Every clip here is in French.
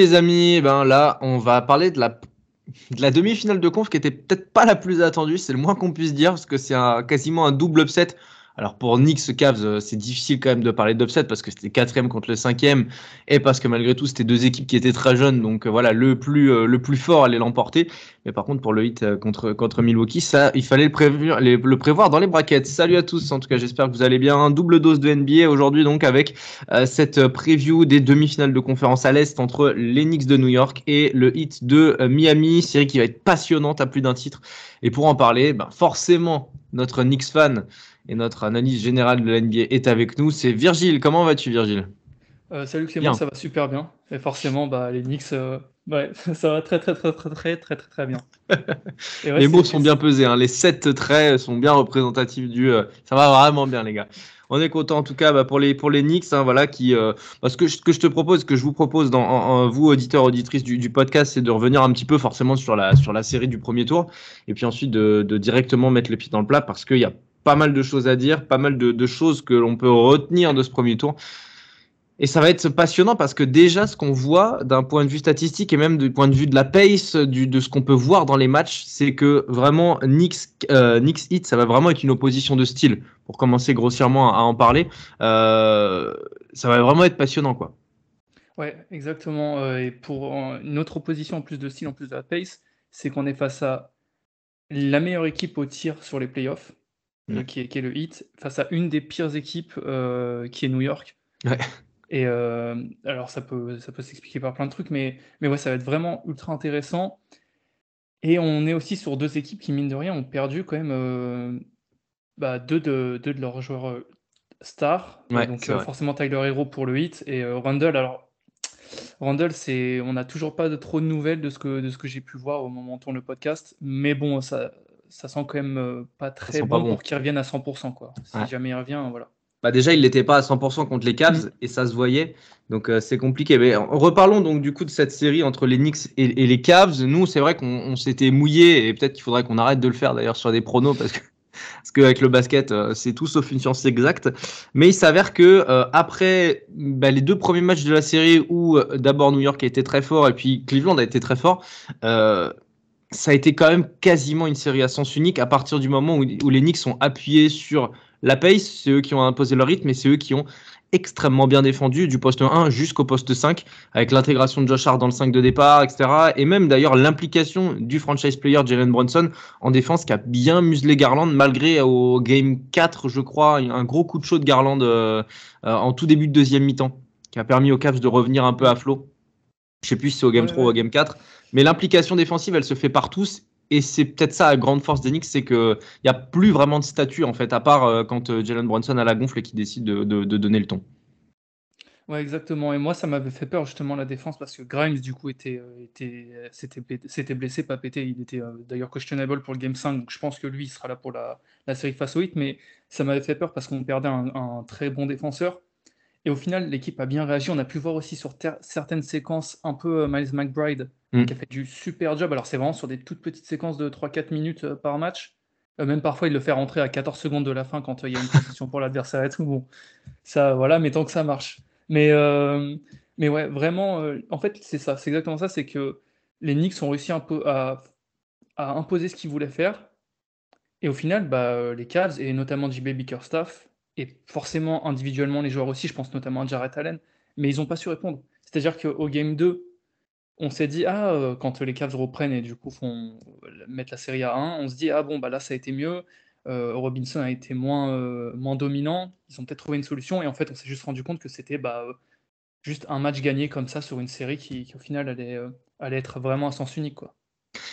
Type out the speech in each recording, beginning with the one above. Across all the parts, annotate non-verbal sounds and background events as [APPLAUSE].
les amis, Eh ben là on va parler de la, de la demi-finale de conf qui était peut-être pas la plus attendue, c'est le moins qu'on puisse dire parce que c'est quasiment un double upset. Alors pour Knicks Cavs, euh, c'est difficile quand même de parler d'upset parce que c'était quatrième contre le cinquième et parce que malgré tout c'était deux équipes qui étaient très jeunes, donc euh, voilà le plus euh, le plus fort allait l'emporter. Mais par contre pour le hit contre contre Milwaukee, ça il fallait le prévoir, dans les brackets. Salut à tous, en tout cas j'espère que vous allez bien. Double dose de NBA aujourd'hui donc avec cette preview des demi-finales de conférence à l'Est entre les Knicks de New York et le Heat de Miami, série qui va être passionnante à plus d'un titre. Et pour en parler, ben, forcément, notre Knicks fan et notre analyse générale de la NBA est avec nous. C'est Virgile. Comment vas-tu, Virgile? Euh, salut Clément, bien. ça va super bien. Et forcément, bah, les Knicks, euh, [LAUGHS] ça va très, très, très, très, très, très, très, bien. [LAUGHS] Les mots sont bien pesés. Hein. Les sept traits sont bien représentatifs du. Euh, ça va vraiment bien, les gars. On est content en tout cas bah, pour les pour les Knicks, hein, voilà qui. Bah, ce que je te propose, que je vous propose vous auditeurs auditrices du, podcast, c'est de revenir un petit peu forcément sur la sur la série du premier tour, et puis ensuite de, de directement mettre le pied dans le plat parce qu'il y a pas mal de choses à dire, pas mal de, choses que l'on peut retenir de ce premier tour. Et ça va être passionnant parce que déjà, ce qu'on voit d'un point de vue statistique et même du point de vue de la pace, de ce qu'on peut voir dans les matchs, c'est que vraiment, Knicks, euh, ça va vraiment être une opposition de style. Pour commencer grossièrement à en parler, euh, ça va vraiment être passionnant, quoi. Ouais, exactement. euh, et pour une autre opposition en plus de style, en plus de la pace, c'est qu'on est face à la meilleure équipe au tir sur les playoffs, Ouais. qui est, qui est le Heat, face à une des pires équipes euh, qui est New York. Ouais. Et euh, alors ça peut, ça peut s'expliquer par plein de trucs, mais, mais ouais, ça va être vraiment ultra intéressant. Et on est aussi sur deux équipes qui, mine de rien, ont perdu quand même euh, bah, deux, de, deux de leurs joueurs stars. Ouais, donc forcément Tyler Hero pour le Heat et Randall. Alors Randall, c'est, on n'a toujours pas de trop de nouvelles de ce que, de ce que j'ai pu voir au moment où on tourne le podcast, mais bon, ça, ça sent quand même euh, pas très bon, pas bon. pour qu'il revienne à 100%, quoi. Si Ouais. jamais il revient, voilà. Bah déjà, il n'était pas à 100% contre les Cavs Mm. et ça se voyait. Donc euh, c'est compliqué. Mais reparlons donc du coup de cette série entre les Knicks et, et les Cavs. Nous, c'est vrai qu'on on s'était mouillé et peut-être qu'il faudrait qu'on arrête de le faire d'ailleurs sur des pronos parce que [LAUGHS] parce qu'avec le basket, euh, c'est tout sauf une science exacte. Mais il s'avère que euh, après bah, les deux premiers matchs de la série où euh, d'abord New York a été très fort et puis Cleveland a été très fort. euh, ça a été quand même quasiment une série à sens unique à partir du moment où, où les Knicks sont appuyés sur la pace, c'est eux qui ont imposé leur rythme et c'est eux qui ont extrêmement bien défendu du poste 1 jusqu'au poste 5 avec l'intégration de Josh Hart dans le 5 de départ, etc. Et même d'ailleurs l'implication du franchise player Jalen Brunson en défense qui a bien muselé Garland malgré au game 4, je crois, un gros coup de chaud de Garland euh, euh, en tout début de deuxième mi-temps qui a permis aux Cavs de revenir un peu à flot. Je sais plus si c'est au game Ouais, 3 ou au game 4, mais l'implication défensive, elle se fait par tous. Et c'est peut-être ça la grande force d'Enix, c'est qu'il n'y a plus vraiment de statut, en fait, à part euh, quand euh, Jalen Brunson a la gonfle et qui décide de, donner le ton. Ouais, exactement. Et moi, ça m'avait fait peur justement la défense parce que Grimes, du coup, était, euh, était, s'était blessé, pas pété. Il était d'ailleurs questionable pour le Game 5, donc je pense que lui, il sera là pour la, série face au Heat. Mais ça m'avait fait peur parce qu'on perdait un, un très bon défenseur. Et au final, l'équipe a bien réagi. On a pu voir aussi sur certaines séquences un peu Miles McBride Mm. qui a fait du super job. Alors, c'est vraiment sur des toutes petites séquences de 3-4 minutes euh, par match. Euh, même parfois, il le fait rentrer à 14 secondes de la fin quand euh, il y a une [LAUGHS] position pour l'adversaire et tout. Bon, ça, voilà, mais tant que ça marche. Mais, euh, mais ouais, vraiment, euh, en fait, c'est ça, c'est exactement ça, c'est que les Knicks ont réussi un peu à, à imposer ce qu'ils voulaient faire. Et au final, bah, les Cavs, et notamment JB Bickerstaff, et forcément individuellement les joueurs aussi, je pense notamment à Jarrett Allen, mais ils n'ont pas su répondre. C'est-à-dire qu'au Game 2, on s'est dit, ah, euh, quand les Cavs reprennent et du coup font mettre la série à 1, on se dit, ah bon, bah là ça a été mieux, euh, Robinson a été moins, euh, moins dominant, ils ont peut-être trouvé une solution, et en fait on s'est juste rendu compte que c'était bah, juste un match gagné comme ça sur une série qui, qui, au final allait, allait être vraiment à sens unique. Quoi.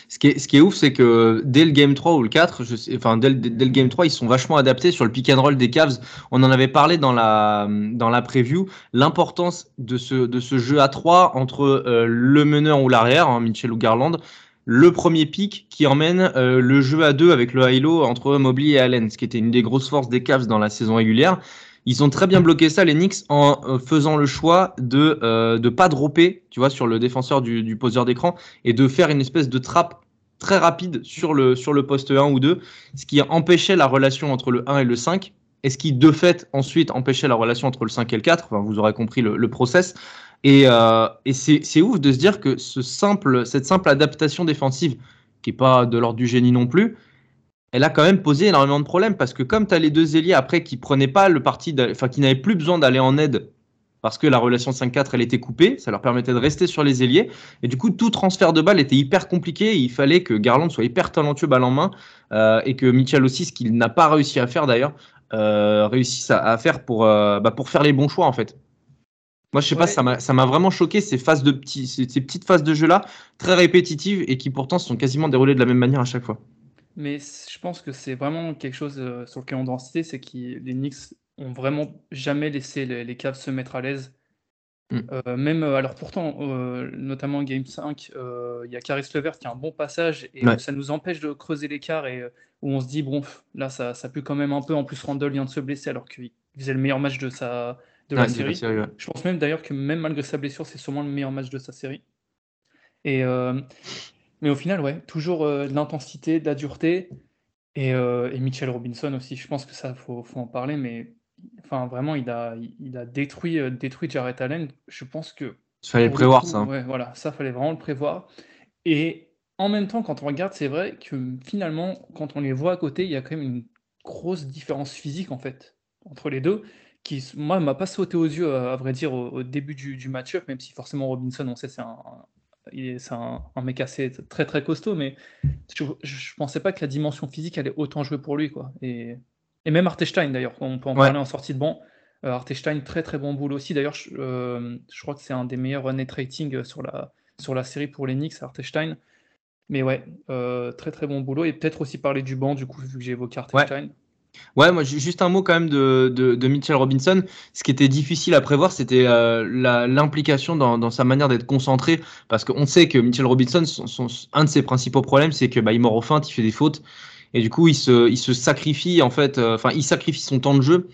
Ce qui est, ce qui est ouf, c'est que dès le game 3 ou le 4, je sais, enfin dès dès le game 3, ils sont vachement adaptés sur le pick and roll des Cavs. On en avait parlé dans la, dans la preview, l'importance de ce, de ce jeu à 3 entre euh, le meneur ou l'arrière, hein, Mitchell ou Garland, le premier pic qui emmène euh, le jeu à deux avec le high-low entre Mobley et Allen, ce qui était une des grosses forces des Cavs dans la saison régulière. Ils ont très bien bloqué ça, les Knicks, en euh, faisant le choix de ne pas dropper, tu vois, sur le défenseur du, du poseur d'écran et de faire une espèce de trappe très rapide sur le, sur le poste 1 ou 2, ce qui empêchait la relation entre le 1 et le 5 et ce qui de fait ensuite empêchait la relation entre le 5 et le 4. Enfin, vous aurez compris le, le process. Et, euh, et c'est ouf de se dire que ce simple, cette simple adaptation défensive, qui n'est pas de l'ordre du génie non plus, elle a quand même posé énormément de problèmes parce que comme tu as les deux ailiers après qui prenaient pas le parti, enfin qui n'avaient plus besoin d'aller en aide parce que la relation 5-4 elle était coupée, ça leur permettait de rester sur les ailiers et du coup tout transfert de balle était hyper compliqué. il fallait que Garland soit hyper talentueux balle en main euh, et que Mitchell aussi, ce qu'il n'a pas réussi à faire d'ailleurs, euh, réussisse à, à, faire pour, euh, bah, pour faire les bons choix en fait. Moi, je sais pas, ça m'a vraiment choqué ces phases de petits, ces, petites phases de jeu là, très répétitives et qui pourtant sont quasiment déroulées de la même manière à chaque fois. Mais je pense que c'est vraiment quelque chose euh, sur lequel on doit insister, c'est que les Knicks ont vraiment jamais laissé les, les Cavs se mettre à l'aise. Mm. Euh, même euh, alors pourtant, euh, notamment Game 5, euh, il y a Caris Levert qui a un bon passage et Ouais. ça nous empêche de creuser l'écart et où on se dit bon là ça, ça pue quand même un peu. En plus Randall vient de se blesser alors qu'il faisait le meilleur match de sa de la série. ouais. Je pense même d'ailleurs que même malgré sa blessure, c'est sûrement le meilleur match de sa série. Et mais au final, ouais, toujours euh, de l'intensité, de la dureté et, euh, et Mitchell Robinson aussi. Je pense que ça faut, faut en parler, mais enfin vraiment il a il a détruit euh, détruit Jarrett Allen. Je pense que Il fallait prévoir coup, ça. ouais, voilà, ça fallait vraiment le prévoir. Et en même temps, quand on regarde, c'est vrai que finalement, quand on les voit à côté, il y a quand même une grosse différence physique en fait entre les deux, qui moi m'a pas sauté aux yeux à, à vrai dire au, au début du, du match-up, même si forcément Robinson, on sait c'est un, c'est un, un mec assez très très costaud, mais je, je pensais pas que la dimension physique allait autant jouer pour lui quoi. Et, et même Artestein d'ailleurs, on peut en Ouais. parler en sortie de banc. Euh, Artestein, très très bon boulot aussi. D'ailleurs, je, euh, je crois que c'est un des meilleurs net rating sur la, sur la série pour les Knicks, Artestein. Mais ouais, euh, très très bon boulot. Et peut-être aussi parler du banc, du coup, vu que j'ai évoqué Artestein. Ouais, moi ju- juste un mot quand même de, de, Mitchell Robinson. Ce qui était difficile à prévoir, c'était euh, l'implication dans, dans sa manière d'être concentré, parce qu'on sait que Mitchell Robinson, son, son- un de ses principaux problèmes, c'est que bah, il mord aux feintes, il fait des fautes, et du coup il se, il se sacrifie en fait, euh, enfin il sacrifie son temps de jeu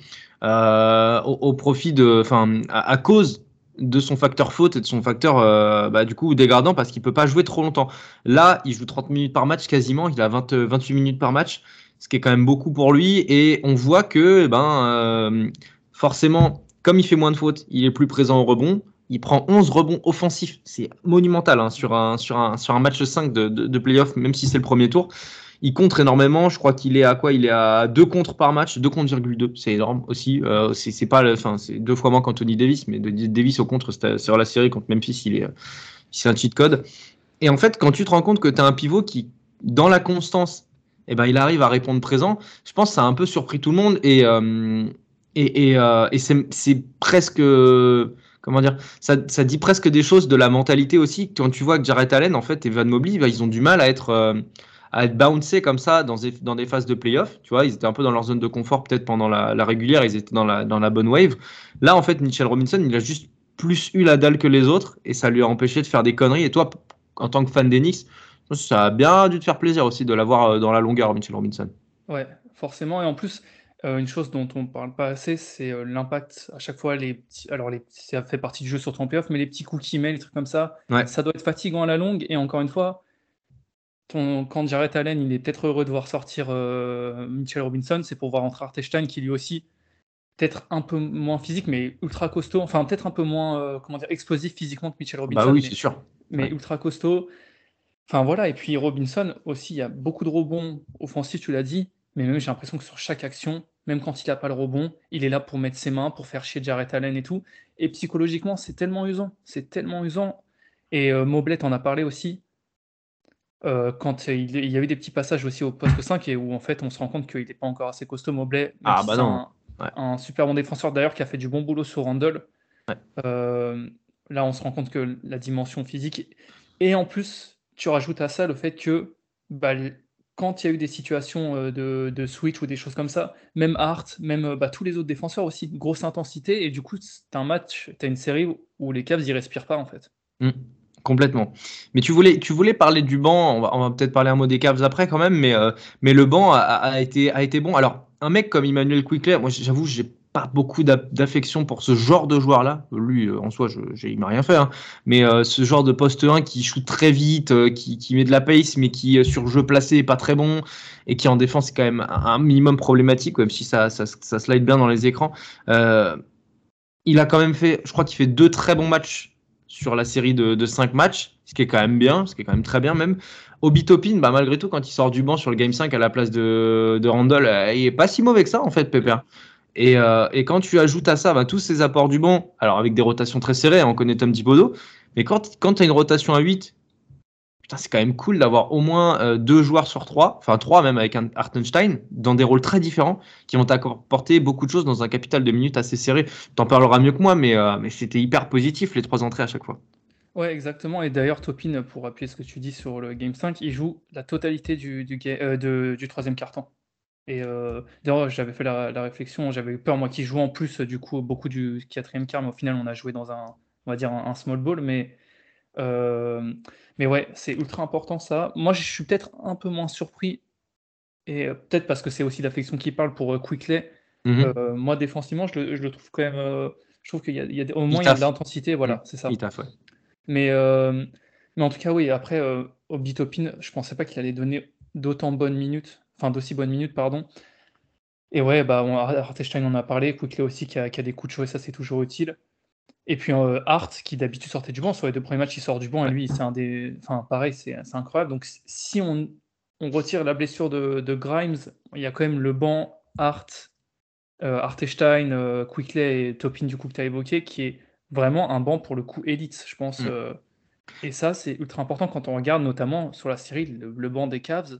euh, au, profit de, enfin à, à cause de son facteur faute et de son facteur euh, bah, du coup dégradant parce qu'il peut pas jouer trop longtemps. Là, il joue 30 minutes par match quasiment, il a 20, 28 minutes par match ce qui est quand même beaucoup pour lui. Et on voit que, eh ben, euh, forcément, comme il fait moins de fautes, il est plus présent au rebond. Il prend 11 rebonds offensifs. C'est monumental hein, sur, un, sur, un, sur un match 5 de, de, de playoff, même si c'est le premier tour. Il contre énormément. Je crois qu'il est à quoi? Il est à 2 contre par match, 2 contre 2. C'est énorme aussi. Euh, c'est deux fois moins qu'Anthony Davis, mais Davis au contre sur la série contre Memphis, il est, c'est un cheat code. Et en fait, quand tu te rends compte que tu as un pivot qui, dans la constance, eh ben, il arrive à répondre présent. Je pense que ça a un peu surpris tout le monde et, euh, et, et, euh, c'est presque. Comment dire ça, dit presque des choses de la mentalité aussi. Quand tu vois que Jarrett Allen, en fait, et Van Mobley, bah, ils ont du mal à être, euh, à être bouncés comme ça dans des, dans des phases de playoff. Tu vois, ils étaient un peu dans leur zone de confort peut-être pendant la, la régulière, ils étaient dans la, dans la bonne wave. Là, en fait, Mitchell Robinson, il a juste plus eu la dalle que les autres et ça lui a empêché de faire des conneries. Et toi, en tant que fan d'Enix, ça a bien dû te faire plaisir aussi de l'avoir euh, dans la longueur, Mitchell Robinson. Ouais, forcément. Et en plus, euh, une chose dont on ne parle pas assez, c'est euh, l'impact à chaque fois. Les petits, alors, les, ça fait partie du jeu sur ton playoff, mais les petits coups qu'il met, les trucs comme ça, Ouais. ça doit être fatigant à la longue. Et encore une fois, ton, quand Jarrett Allen, il est peut-être heureux de voir sortir euh, Mitchell Robinson, c'est pour voir entrer Artestein, qui lui aussi, peut-être un peu moins physique, mais ultra costaud. Enfin, peut-être un peu moins, comment dire, explosif physiquement que Mitchell Robinson. Bah oui, c'est sûr. mais Ouais. ultra costaud. Enfin voilà, et puis Robinson aussi, il y a beaucoup de rebonds offensifs, tu l'as dit, mais même j'ai l'impression que sur chaque action, même quand il n'a pas le rebond, il est là pour mettre ses mains, pour faire chier Jarrett Allen et tout. Et psychologiquement, c'est tellement usant, c'est tellement usant. Et euh, Mobley en a parlé aussi, euh, quand il, il y a eu des petits passages aussi au poste 5 et où en fait on se rend compte qu'il n'est pas encore assez costaud, Mobley. Ah, bah non. Un, Ouais. un super bon défenseur d'ailleurs qui a fait du bon boulot sur Randall. Ouais. Euh, là, on se rend compte que la dimension physique. Et en plus, tu rajoutes à ça le fait que bah, quand il y a eu des situations euh, de, switch ou des choses comme ça, même Hart, même euh, bah, tous les autres défenseurs aussi, grosse intensité. Et du coup, c'est un match, tu as une série où les Cavs, ils respirent pas en fait. Mm. Complètement. Mais tu voulais, tu voulais parler du banc, on va, va peut-être parler un mot des Cavs après quand même, mais, euh, mais le banc a, été, a été bon. Alors, un mec comme Emmanuel Quickler, moi j'avoue, j'ai pas beaucoup d'affection pour ce genre de joueur-là. Lui, euh, en soi, je, je, il m'a rien fait, hein. mais euh, ce genre de poste 1 qui shoot très vite, euh, qui, qui, met de la pace, mais qui sur jeu placé est pas très bon, et qui en défense est quand même un, minimum problématique, même si ça, ça, ça slide bien dans les écrans. il a quand même fait, je crois qu'il fait deux très bons matchs sur la série de, de 5 matchs, ce qui est quand même bien, ce qui est quand même très bien même. Obi Topin, bah, malgré tout, quand il sort du banc sur le Game 5 à la place de, de Randall, il est pas si mauvais que ça, en fait, Pépère. Et, euh, et, quand tu ajoutes à ça bah, tous ces apports du banc, alors avec des rotations très serrées, hein, on connaît Tom Thibodeau, mais quand, tu as une rotation à 8, c'est quand même cool d'avoir au moins euh, deux joueurs sur trois, enfin trois même avec un Hartenstein, dans des rôles très différents, qui vont t'apporter beaucoup de choses dans un capital de minutes assez serré. T'en parleras mieux que moi, mais, euh, c'était hyper positif les trois entrées à chaque fois. Ouais, exactement. Et d'ailleurs, Topin, pour appuyer ce que tu dis sur le Game 5, il joue la totalité du, du, euh, troisième carton. Et euh, d'ailleurs, j'avais fait la, la réflexion, j'avais eu peur, moi, qui joue en plus, du coup, beaucoup du quatrième quart, mais au final, on a joué dans un, on va dire, un, un small ball. Mais euh, mais ouais, c'est ultra important ça. Moi, je suis peut-être un peu moins surpris, et euh, peut-être parce que c'est aussi l'affection qui parle pour Quickley. Mmh euh, moi, défensivement, je le, je le, trouve quand même. Je trouve qu'il y a, il y a au moins il, il y a de l'intensité, voilà, c'est ça. Il taffe, ouais. Mais, mais en tout cas, oui, après, euh, Obi Topin, je pensais pas qu'il allait donner d'autant bonnes minutes, enfin d'aussi bonnes minutes, pardon. Et ouais, bah, on, Hartenstein en a parlé, Quickley aussi qui a, qui a des coups de cheveux, ça c'est toujours utile. Et puis euh, Hart, qui d'habitude sortait du banc, sur les deux premiers matchs, il sort du banc, et lui, c'est un des. Enfin, pareil, c'est incroyable. Donc, si on, on, retire la blessure de, de, Grimes, il y a quand même le banc Hart, euh, Artestein, euh, Quickley et Topin, du coup, que tu as évoqué, qui est vraiment un banc pour le coup élite, je pense. Mm. Euh, et ça, c'est ultra important quand on regarde notamment sur la série le, le banc des Cavs.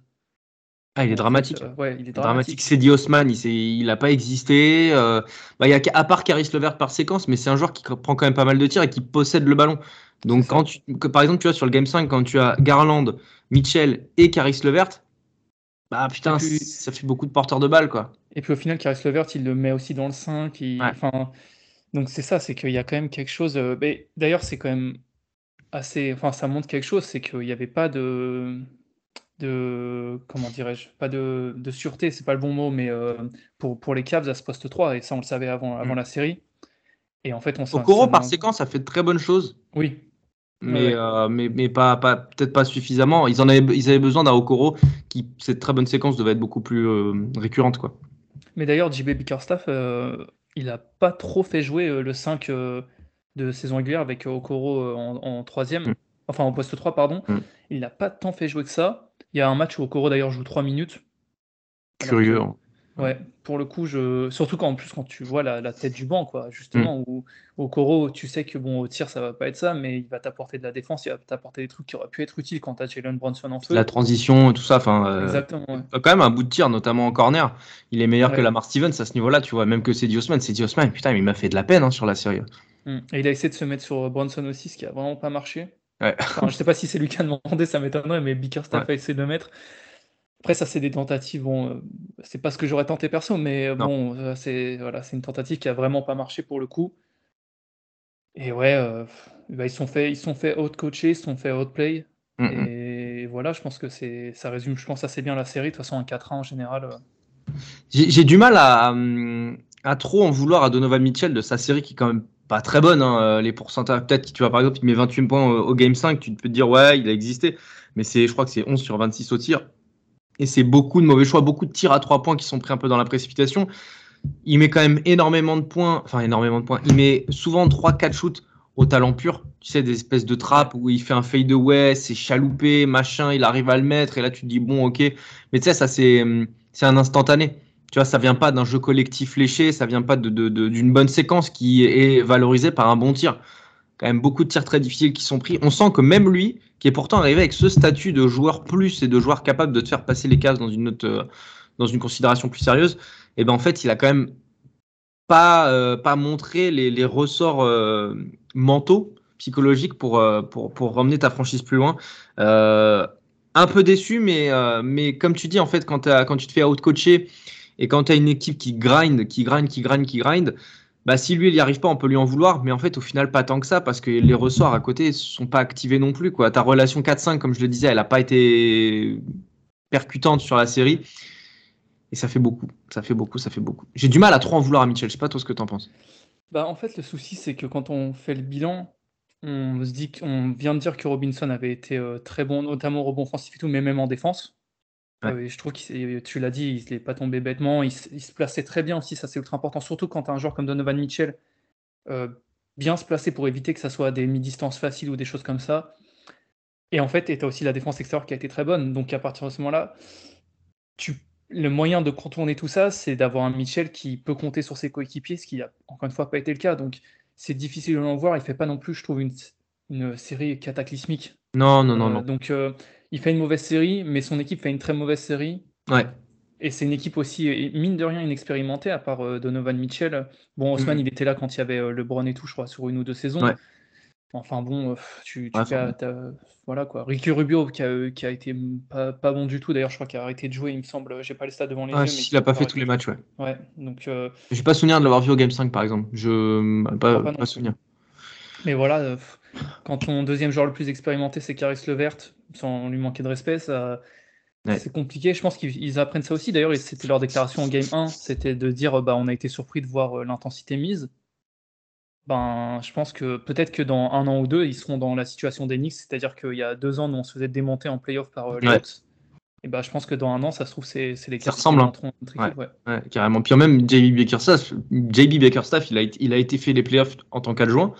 Ah, il est dramatique. Euh, ouais, il est dramatique. C'est Osman, il n'a pas existé. Euh, bah, y a, à part Caris Levert par séquence, mais c'est un joueur qui prend quand même pas mal de tirs et qui possède le ballon. Donc, quand tu, que, par exemple, tu vois sur le Game 5, quand tu as Garland, Mitchell et Caris Levert, bah putain, puis, ça fait beaucoup de porteurs de balles, quoi. Et puis au final, Caris Levert, il le met aussi dans le 5. Il, ouais. enfin, donc c'est ça, c'est qu'il y a quand même quelque chose. Euh, D'ailleurs, c'est quand même assez. Enfin, ça montre quelque chose, c'est qu'il n'y avait pas de de comment dirais-je pas de, de sûreté c'est pas le bon mot mais euh, pour, pour les Cavs à ce poste 3 et ça on le savait avant, avant mmh. la série et en fait on Okoro par séquence ça fait de très bonnes choses oui mais, ouais. euh, mais, mais pas, pas peut-être pas suffisamment ils en avaient, ils avaient besoin d'un Okoro qui cette très bonne séquence devait être beaucoup plus euh, récurrente quoi mais d'ailleurs JB Bickerstaff il a pas trop fait jouer le 5 de saison régulière avec Okoro en, en troisième mmh. enfin en poste 3 pardon mmh. il n'a pas tant fait jouer que ça il y a un match où Okoro d'ailleurs joue 3 minutes. Curieux. Que, ouais, pour le coup, je... surtout quand en plus quand tu vois la, la tête du banc, quoi, justement, mm. où Okoro, tu sais que bon, au tir, ça va pas être ça, mais il va t'apporter de la défense, il va t'apporter des trucs qui auraient pu être utiles quand tu as Jalen Bronson en feu. La transition et tout ça, enfin. Euh, Exactement. Ouais. Quand même un bout de tir, notamment en corner. Il est meilleur ouais. que Lamar Stevens à ce niveau-là, tu vois, même que c'est Osman. C'est Osman, putain, il m'a fait de la peine hein, sur la série. Mm. Et il a essayé de se mettre sur Bronson aussi, ce qui a vraiment pas marché. Ouais. Enfin, je sais pas si c'est lui qui a demandé, ça m'étonnerait, mais Bickerstaff ouais. a essayé de le mettre. Après, ça, c'est des tentatives. Bon, euh, c'est pas ce que j'aurais tenté perso, mais non. bon, euh, c'est voilà, c'est une tentative qui a vraiment pas marché pour le coup. Et ouais, euh, bah, ils sont fait, ils sont fait out-coacher, ils sont fait out-play. Mm -hmm. Et voilà, je pense que c'est, ça résume, je pense assez bien la série. De toute façon, un 4-1 en général. Euh... J'ai du mal à, à, trop en vouloir à Donovan Mitchell de sa série qui est quand même très bonne. Hein. Les pourcentages, peut-être, tu vois, par exemple, il met 28 points au, game 5, tu peux te dire, ouais, il a existé. Mais je crois que c'est 11 sur 26 au tir et c'est beaucoup de mauvais choix, beaucoup de tirs à trois points qui sont pris un peu dans la précipitation. Il met quand même énormément de points, enfin énormément de points. Il met souvent 3-4 shoots au talent pur, tu sais, des espèces de trappes où il fait un fade away, c'est chaloupé, machin, il arrive à le mettre, et là tu te dis bon, ok. Mais tu sais, ça c'est c'est un instantané. Tu vois, ça vient pas d'un jeu collectif léché, ça vient pas d'une de, bonne séquence qui est valorisée par un bon tir. Quand même beaucoup de tirs très difficiles qui sont pris. On sent que même lui, qui est pourtant arrivé avec ce statut de joueur plus et de joueur capable de te faire passer les cases dans une autre, euh, dans une considération plus sérieuse, et eh ben en fait, il a quand même pas, euh, pas montré les, ressorts euh, mentaux, psychologiques pour, pour, pour ramener ta franchise plus loin. Un peu déçu, mais, mais comme tu dis, en fait, quand, quand tu te fais out-coacher et quand tu as une équipe qui grind, qui grind, qui grind, qui grind, bah, si lui il n'y arrive pas, on peut lui en vouloir, mais en fait, au final, pas tant que ça, parce que les ressorts à côté ne sont pas activés non plus. Quoi. Ta relation 4-5, comme je le disais, elle n'a pas été percutante sur la série. Et ça fait beaucoup, ça fait beaucoup, ça fait beaucoup. J'ai du mal à trop en vouloir à Mitchell, je sais pas toi ce que tu en penses. Bah, en fait, le souci, c'est que quand on fait le bilan, on se dit qu'on vient de dire que Robinson avait été euh, très bon, notamment au rebond offensif et tout, mais même en défense. Euh, je trouve que tu l'as dit, il n'est pas tombé bêtement, il, se plaçait très bien aussi, ça c'est ultra important, surtout quand tu as un joueur comme Donovan Mitchell, euh, bien se placer pour éviter que ça soit des mi-distances faciles ou des choses comme ça. Et en fait, tu as aussi la défense extérieure qui a été très bonne, donc à partir de ce moment-là, le moyen de contourner tout ça, c'est d'avoir un Mitchell qui peut compter sur ses coéquipiers, ce qui n'a encore une fois pas été le cas. Donc c'est difficile de l'en voir. Il fait pas non plus, je trouve, une, série cataclysmique. Non, non, non, euh, non. Donc euh, il fait une mauvaise série, mais son équipe fait une très mauvaise série. Ouais. Et c'est une équipe aussi, mine de rien, inexpérimentée, à part euh, Donovan Mitchell. Bon, Osman, mm. il était là quand il y avait LeBron et tout, je crois, sur une ou deux saisons. Ouais. Enfin bon, tu, voilà quoi. Ricky Rubio qui a, qui a été pas, bon du tout. D'ailleurs, je crois qu'il a arrêté de jouer, il me semble. J'ai pas les stats devant les yeux. il a pas fait tous les matchs, ouais. Ouais, donc. Euh... J'ai pas souvenir de l'avoir vu au Game 5 par exemple. Je pas, pas, pas souvenir. Mais voilà, euh, quand ton deuxième joueur le plus expérimenté c'est Caris Levert, sans lui manquer de respect, ça. C'est compliqué, je pense qu'ils apprennent ça aussi. D'ailleurs, c'était leur déclaration en game 1, c'était de dire bah, on a été surpris de voir euh, l'intensité mise ben, je pense que peut-être que dans un an ou deux, ils seront dans la situation des Knicks, c'est-à-dire qu'il y a deux ans, nous, on se faisait démonter en playoff par euh, les Hawks. Et ben, je pense que dans un an, ça se trouve, c'est les Ça ressemble. Hein. ouais. Ouais. carrément. Puis même JB Bakerstaff, JB Bakerstaff, il a, il a été fait les playoffs en tant qu'adjoint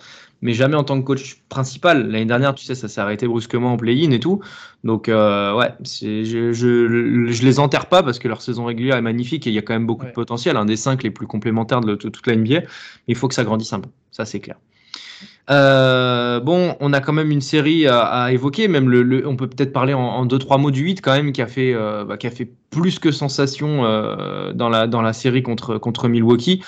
mais jamais en tant que coach principal. L'année dernière, tu sais, ça s'est arrêté brusquement en play-in et tout. Donc, euh, ouais, je, je, les enterre pas parce que leur saison régulière est magnifique et il y a quand même beaucoup de potentiel, un des cinq les plus complémentaires de, toute la NBA. Mais il faut que ça grandisse un peu, ça c'est clair. Euh, bon, on a quand même une série à, évoquer, même le, on peut peut-être parler en, deux trois mots du 8 quand même, qui a fait, euh, bah, qui a fait plus que sensation dans, la, dans la série contre, contre Milwaukee.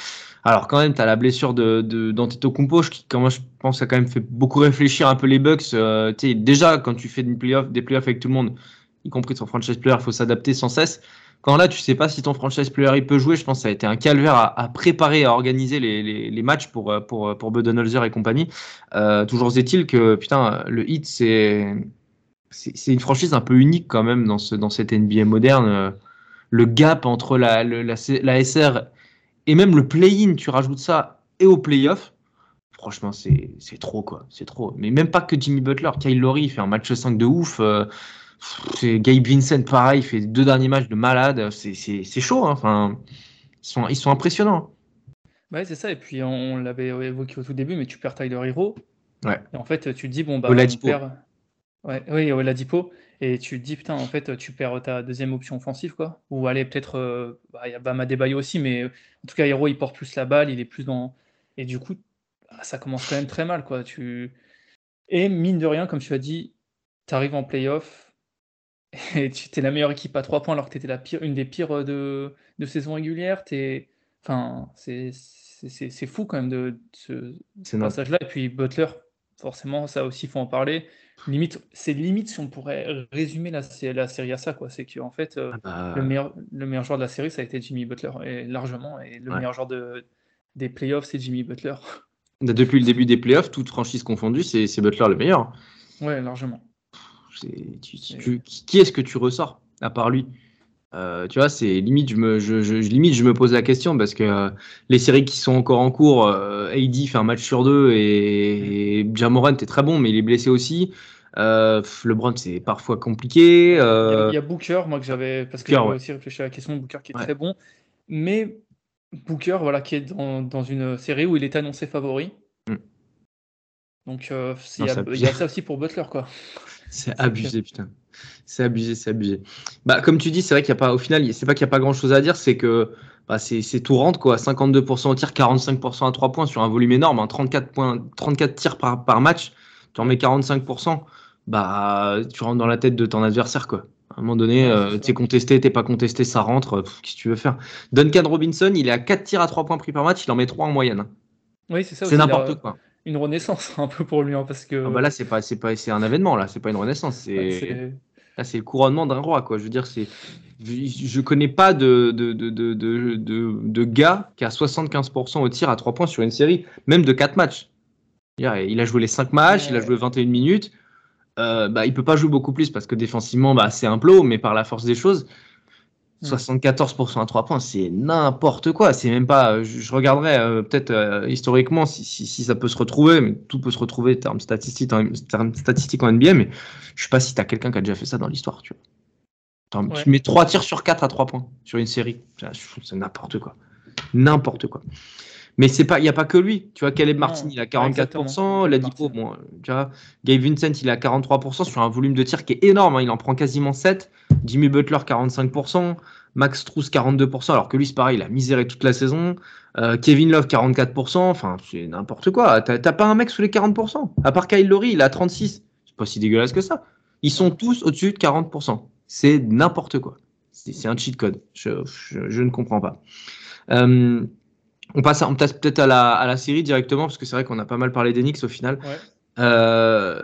Alors quand même, tu as la blessure de, d'Antetokounmpo qui, comment je pense, a quand même fait beaucoup réfléchir un peu les Bucks. Euh, déjà, quand tu fais des playoffs, des avec tout le monde, y compris ton franchise player, il faut s'adapter sans cesse. Quand là, tu sais pas si ton franchise player il peut jouer, je pense que ça a été un calvaire à, préparer, à organiser les, matchs pour, euh, pour, euh, pour Budenholzer et compagnie. toujours est-il que, putain, le hit, c'est, c'est, une franchise un peu unique quand même dans, ce, dans cette NBA moderne. Le gap entre la, la, la SR et même le play-in, tu rajoutes ça et au play-off, franchement, c'est trop, quoi. C'est trop. Mais même pas que Jimmy Butler. Kyle Lowry fait un match 5 de ouf. Euh, Gabe Vincent, pareil, fait deux derniers matchs de malade. C'est chaud. Hein. Enfin, ils sont, ils sont impressionnants. Ouais, c'est ça. Et puis, on, l'avait évoqué au tout début, mais tu perds Tyler Hero. Ouais. Et en fait, tu te dis, bon, bah, on perd. Ouais, oui, Oladipo. Et tu te dis, putain, en fait, tu perds ta deuxième option offensive, quoi. Ou allez, peut-être, euh, bah, il y a Bama Debayo aussi, mais en tout cas, Hero, il porte plus la balle, il est plus dans. Et du coup, bah, ça commence quand même très mal, quoi. Tu... Et mine de rien, comme tu as dit, tu arrives en playoff [LAUGHS] et tu es la meilleure équipe à 3 points alors que tu étais la pire, une des pires euh, de, de saison régulière. Es... Enfin, c'est fou quand même de, ce passage-là. Et puis Butler, forcément, ça aussi, il faut en parler. Limite, c'est limite si on pourrait résumer la, la série à ça, quoi. C'est qu'en fait, euh, ah bah. le, meilleur, le meilleur joueur de la série, ça a été Jimmy Butler, et largement. Et le meilleur joueur de, des playoffs, c'est Jimmy Butler. Bah, depuis le début des playoffs, toute franchise confondue, c'est Butler le meilleur. Ouais, largement. qui est-ce que tu ressors à part lui? Euh, tu vois, c'est limite je, me, je, limite, je me pose la question parce que euh, les séries qui sont encore en cours, AD fait un match sur deux et, et Jamorant est très bon, mais il est blessé aussi. Euh, LeBron, c'est parfois compliqué. Euh, il, y a, Booker, moi que j'avais, parce que j'avais aussi réfléchi à la question, Booker qui est très bon, mais Booker, voilà, qui est dans, dans, une série où il est annoncé favori. Hmm. Donc euh, il, y a, ça aussi pour Butler, quoi. [LAUGHS] C'est abusé, putain. C'est abusé, c'est abusé. Bah, comme tu dis, c'est vrai qu'il n'y a pas, au final, c'est pas qu'il n'y a pas grand chose à dire, c'est que bah, c'est tout rentre, quoi. 52% au tir, 45% à 3 points sur un volume énorme, hein. 34, points, 34 tirs par, par match, tu en mets 45% bah, tu rentres dans la tête de ton adversaire, quoi. À un moment donné, euh, tu es contesté, t'es pas contesté, ça rentre. Qu'est-ce que tu veux faire? Duncan Robinson, il est à 4 tirs à 3 points pris par match, il en met 3 en moyenne. Oui, c'est ça. C'est n'importe quoi. Une renaissance [LAUGHS] un peu pour lui, hein, parce que. Ah bah là, c'est pas, c'est pas, c'est un événement là, c'est pas une renaissance, c'est. Là, c'est le couronnement d'un roi, quoi. Je veux dire, c'est je connais pas de, de, de, de, de, de gars qui a 75% au tir à 3 points sur une série, même de 4 matchs. Il a joué les 5 matchs, il a joué 21 minutes. Euh, bah, il peut pas jouer beaucoup plus parce que défensivement, bah, c'est un plot, mais par la force des choses, 74% à 3 points, c'est n'importe quoi. C'est même pas. Je, regarderai euh, peut-être euh, historiquement si, si, si, ça peut se retrouver, mais tout peut se retrouver en termes statistiques en, termes statistiques en NBA, mais je sais pas si tu as quelqu'un qui a déjà fait ça dans l'histoire, tu vois. Tu mets 3 tirs sur 4 à 3 points sur une série. C'est n'importe quoi. N'importe quoi. Mais c'est pas, il n'y a pas que lui. Tu vois, Caleb Martin, il a 44%. Ladipo, bon, tu vois, Gabe Vincent, il a 43% sur un volume de tir qui est énorme. Hein. il en prend quasiment 7. Jimmy Butler, 45%. Max Truss, 42%. Alors que lui, c'est pareil, il a miséré toute la saison. Euh, Kevin Love, 44%. Enfin, c'est n'importe quoi. T'as pas un mec sous les 40%. À part Kyle Lowry, il a 36. C'est pas si dégueulasse que ça. Ils sont tous au-dessus de 40%. C'est n'importe quoi. C'est un cheat code. Je, je, ne comprends pas. Euh, on passe, on passe peut-être à la, à la, série directement, parce que c'est vrai qu'on a pas mal parlé d'Enix au final. Euh,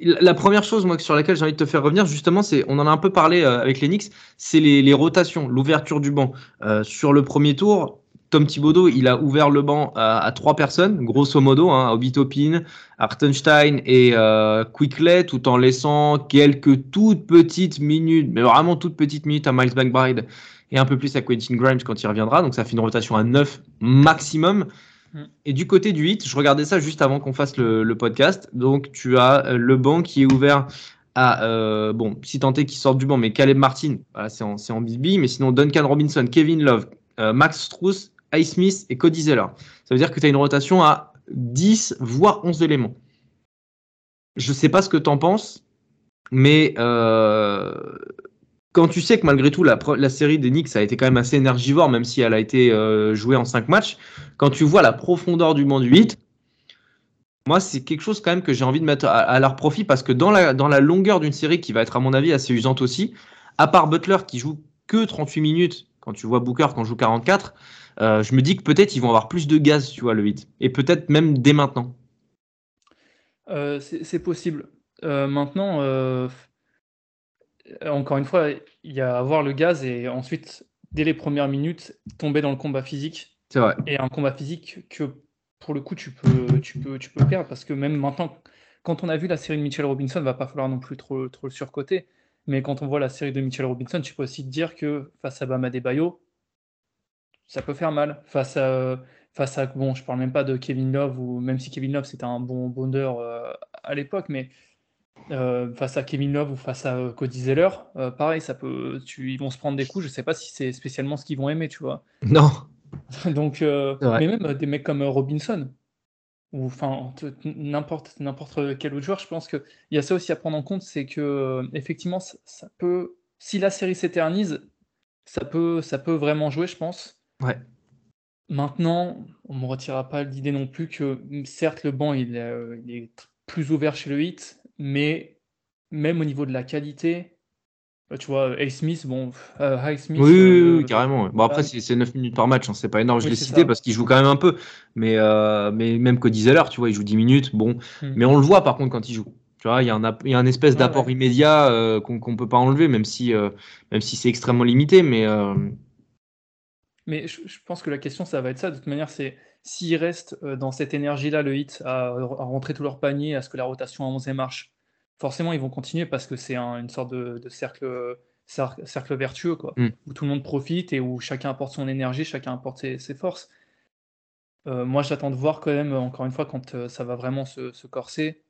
la première chose moi, sur laquelle j'ai envie de te faire revenir, justement, c'est, on en a un peu parlé euh, avec l'Enix, c'est les, les, rotations, l'ouverture du banc. Euh, sur le premier tour, Tom Thibodeau, il a ouvert le banc à, trois personnes, grosso modo, hein, Obitopin, Artenstein et euh, Quickley, tout en laissant quelques toutes petites minutes, mais vraiment toutes petites minutes à Miles McBride et un peu plus à Quentin Grimes quand il reviendra. Donc ça fait une rotation à 9 maximum. Mm. Et du côté du 8, je regardais ça juste avant qu'on fasse le, podcast. Donc tu as euh, le banc qui est ouvert à, euh, bon, si tenté qui sortent du banc, mais Caleb Martin, voilà, c'est en, en BB, mais sinon Duncan Robinson, Kevin Love, euh, Max Struss, Ice Smith et Cody Zeller. Ça veut dire que tu as une rotation à 10, voire 11 éléments. Je ne sais pas ce que tu en penses, mais quand tu sais que malgré tout, la, série des Knicks a été quand même assez énergivore, même si elle a été euh, jouée en 5 matchs, quand tu vois la profondeur du banc du 8, moi, c'est quelque chose quand même que j'ai envie de mettre à, leur profit parce que dans la, longueur d'une série qui va être, à mon avis, assez usante aussi, à part Butler qui joue que 38 minutes, quand tu vois Booker qui joue 44, euh, je me dis que peut-être ils vont avoir plus de gaz, tu vois, le 8. Et peut-être même dès maintenant. Euh, c'est possible. maintenant, encore une fois, il y a avoir le gaz et ensuite, dès les premières minutes, tomber dans le combat physique. C'est vrai. Et un combat physique que, pour le coup, tu peux, tu peux, tu peux perdre parce que même maintenant, quand on a vu la série de Mitchell Robinson, va pas falloir non plus trop, trop le surcoter. Mais quand on voit la série de Mitchell Robinson, tu peux aussi te dire que face à Bama Bayo, ça peut faire mal. Face à, face à, bon, je parle même pas de Kevin Love, ou même si Kevin Love c'était un bon bondeur euh, à l'époque, mais euh, face à Kevin Love ou face à euh, Cody Zeller, euh, pareil, ça peut, tu, ils vont se prendre des coups. Je sais pas si c'est spécialement ce qu'ils vont aimer, tu vois. [LAUGHS] Non. [LAUGHS] Donc, mais même des mecs comme Robinson ou enfin n'importe n'importe quel autre joueur, je pense que il y a ça aussi à prendre en compte, c'est que effectivement, ça, peut, si la série s'éternise, ça peut, ça peut vraiment jouer, je pense. Ouais. Maintenant, on me retirera pas l'idée non plus que certes le banc il, il est plus ouvert chez le hit, mais même au niveau de la qualité, bah, tu vois, A. Smith, bon, euh, Smith. Oui, euh, carrément. Bon, après, c'est 9 minutes par match, hein, c'est pas énorme, je l'ai cité parce qu'il joue quand même un peu. Mais, euh, mais même Cody Zeller, tu vois, il joue 10 minutes, bon. Hmm. Mais on le voit par contre quand il joue. Tu vois, il y a un, y a un espèce d'apport immédiat qu'on ne peut pas enlever, même si, même si c'est extrêmement limité. Mais, mais je, je, pense que la question, ça va être ça. De toute manière, c'est S'ils restent euh, dans cette énergie-là, le hit, à, rentrer tout leur panier, à ce que la rotation à 11 marche, forcément, ils vont continuer parce que c'est une sorte de, cercle, cercle, vertueux, quoi, mm. où tout le monde profite et où chacun apporte son énergie, chacun apporte ses, forces. Euh, moi, j'attends de voir quand même, encore une fois, quand euh, ça va vraiment se, corser.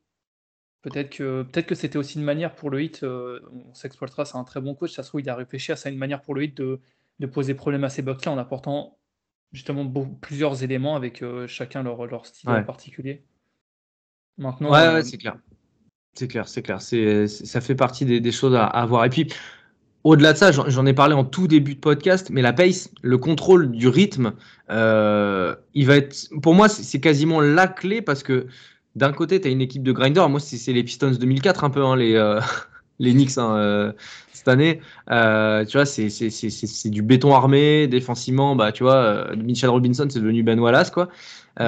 Peut-être que, peut que c'était aussi une manière pour le hit, on s'exploitera, c'est un très bon coach, ça se trouve, il a réfléchi à ça, une manière pour le hit de, poser problème à ces bucks-là en apportant justement plusieurs éléments avec euh, chacun leur, leur style particulier. Maintenant, ouais, euh, c'est clair. C'est clair, c'est clair. C'est, ça fait partie des, choses à, avoir. voir. Et puis, au-delà de ça, j'en, ai parlé en tout début de podcast, mais la pace, le contrôle du rythme, euh, il va être, pour moi, c'est, quasiment la clé parce que d'un côté, tu as une équipe de grinder. Moi, c'est, les Pistons 2004 un peu, hein, les, les Knicks hein, euh, cette année. Euh, tu vois, c'est du béton armé défensivement. Bah, tu vois, euh, Mitchell Robinson, c'est devenu Ben Wallace, quoi. bon,